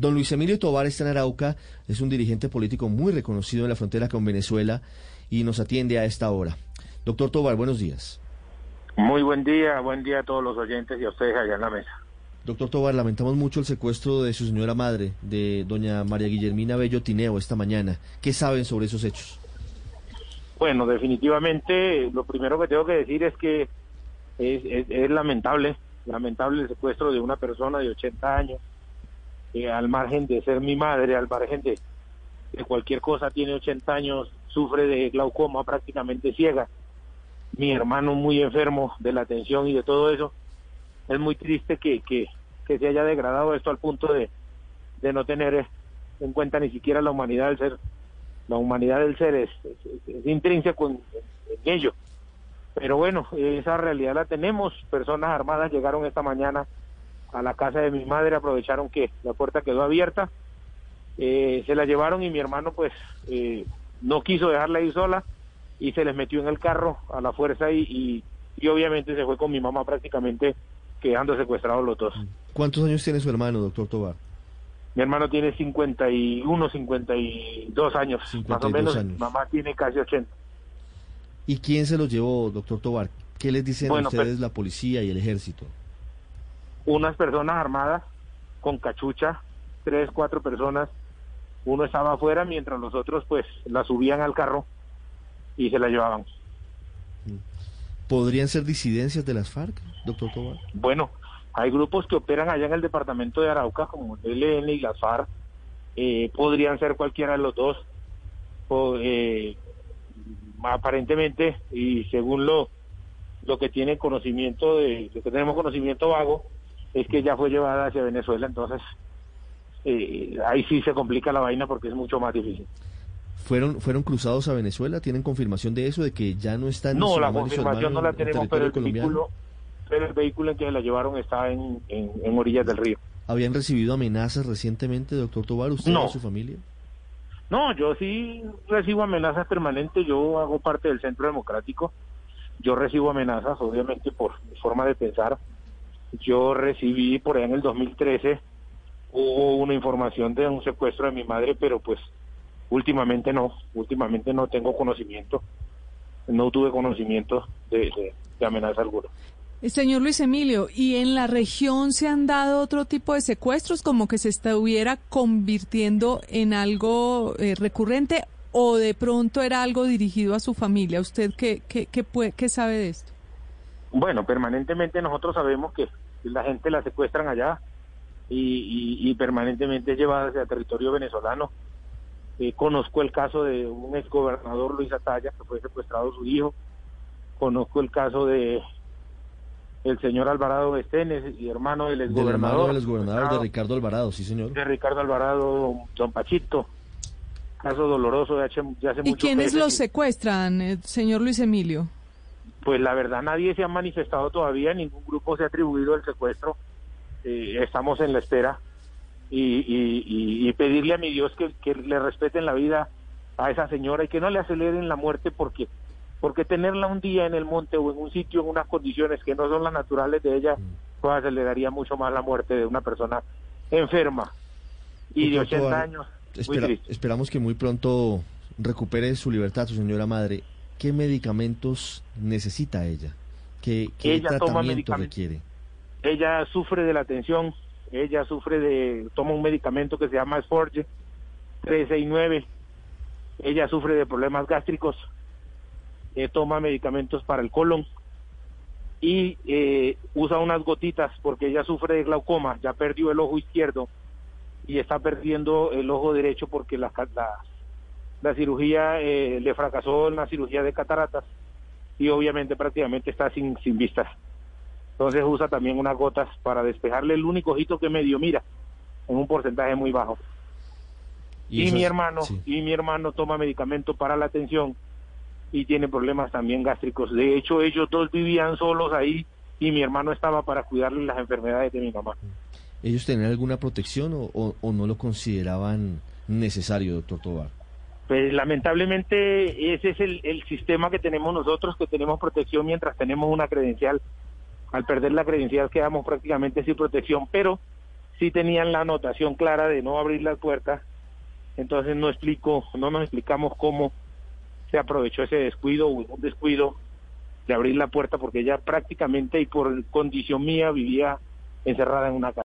Don Luis Emilio Tobar está en Arauca, es un dirigente político muy reconocido en la frontera con Venezuela y nos atiende a esta hora. Doctor Tobar, buenos días. Muy buen día, buen día a todos los oyentes y a ustedes allá en la mesa. Doctor Tobar, lamentamos mucho el secuestro de su señora madre, de doña María Guillermina Bello Tineo, esta mañana. ¿Qué saben sobre esos hechos? Bueno, definitivamente lo primero que tengo que decir es que es, lamentable, lamentable el secuestro de una persona de 80 años, eh, al margen de ser mi madre, al margen de, cualquier cosa, tiene 80 años, sufre de glaucoma prácticamente ciega, mi hermano muy enfermo de la atención y de todo eso es muy triste que, que, se haya degradado esto al punto de, de no tener en cuenta ni siquiera la humanidad del ser. La humanidad del ser es, es, intrínseco en, ello. Pero bueno, esa realidad la tenemos. Personas armadas llegaron esta mañana a la casa de mi madre, aprovecharon que la puerta quedó abierta, eh, se la llevaron y mi hermano pues eh, no quiso dejarla ahí sola y se les metió en el carro a la fuerza y, y obviamente se fue con mi mamá prácticamente quedando secuestrados los dos. ¿Cuántos años tiene su hermano, doctor Tobar? Mi hermano tiene 51, 52 años, 52 más o menos. Años. Mamá tiene casi 80. ¿Y quién se los llevó, doctor Tobar? ¿Qué les dicen a ustedes la policía y el ejército? Unas personas armadas con cachucha, tres, cuatro personas. Uno estaba afuera mientras los otros pues la subían al carro y se la llevaban. ¿Podrían ser disidencias de las FARC, doctor Tobar? Bueno, hay grupos que operan allá en el departamento de Arauca, como el ELN y las FARC. Eh, podrían ser cualquiera de los dos. eh, aparentemente, y según lo, lo que tiene conocimiento, de lo que tenemos conocimiento vago, es que ya fue llevada hacia Venezuela, entonces eh, ahí sí se complica la vaina porque es mucho más difícil. ¿Fueron, ¿Fueron cruzados a Venezuela? ¿Tienen confirmación de eso, de que ya no están No, la confirmación no la tenemos, pero el, vehículo, pero el vehículo en que la llevaron está en, en, orillas del río. ¿Habían recibido amenazas recientemente, doctor Tobar, usted no. y su familia? No, yo sí recibo amenazas permanentes, yo hago parte del Centro Democrático, yo recibo amenazas, obviamente, por forma de pensar. Yo recibí por allá en el 2013, hubo una información de un secuestro de mi madre, pero pues Últimamente no, últimamente no tengo conocimiento, no tuve conocimiento de, amenaza alguna. Eh, señor Luis Emilio, ¿y en la región se han dado otro tipo de secuestros, como que se estuviera convirtiendo en algo eh, recurrente o de pronto era algo dirigido a su familia? ¿Usted qué, qué, qué, puede, qué sabe de esto? Bueno, permanentemente nosotros sabemos que la gente la secuestran allá y, y, y permanentemente es llevada hacia territorio venezolano eh, conozco el caso de un exgobernador Luis Ataya, que fue secuestrado su hijo. Conozco el caso de el señor Alvarado Bestenes y hermano del exgobernador. Del de Ricardo Alvarado, sí señor. De Ricardo Alvarado, don Pachito. Caso doloroso de hace, de hace ¿Y quiénes los secuestran, eh, señor Luis Emilio? Pues la verdad nadie se ha manifestado todavía, ningún grupo se ha atribuido el secuestro. Eh, estamos en la espera y, y, pedirle a mi Dios que, le respeten la vida a esa señora y que no le aceleren la muerte porque porque tenerla un día en el monte o en un sitio en unas condiciones que no son las naturales de ella mm. pues aceleraría mucho más la muerte de una persona enferma y de 80 años esperamos que muy pronto recupere su libertad su señora madre qué medicamentos necesita ella qué, qué tratamiento requiere ella sufre de la tensión ella sufre de, toma un medicamento que se llama Sforge 369. Ella sufre de problemas gástricos, eh, toma medicamentos para el colon y eh, usa unas gotitas porque ella sufre de glaucoma, ya perdió el ojo izquierdo y está perdiendo el ojo derecho porque la, la, cirugía eh, le fracasó en la cirugía de cataratas y obviamente prácticamente está sin, sin vistas. Entonces usa también unas gotas para despejarle el único ojito que medio mira, en un porcentaje muy bajo. Y, mi hermano, y mi hermano toma medicamento para la tensión y tiene problemas también gástricos. De hecho, ellos dos vivían solos ahí y mi hermano estaba para cuidarle las enfermedades de mi mamá. ¿Ellos tenían alguna protección o, no lo consideraban necesario, doctor Tobar? Pues lamentablemente ese es el, sistema que tenemos nosotros, que tenemos protección mientras tenemos una credencial al perder la credencial quedamos prácticamente sin protección, pero sí tenían la anotación clara de no abrir las puertas, entonces no explico, no nos explicamos cómo se aprovechó ese descuido un descuido de abrir la puerta porque ella prácticamente y por condición mía vivía encerrada en una casa.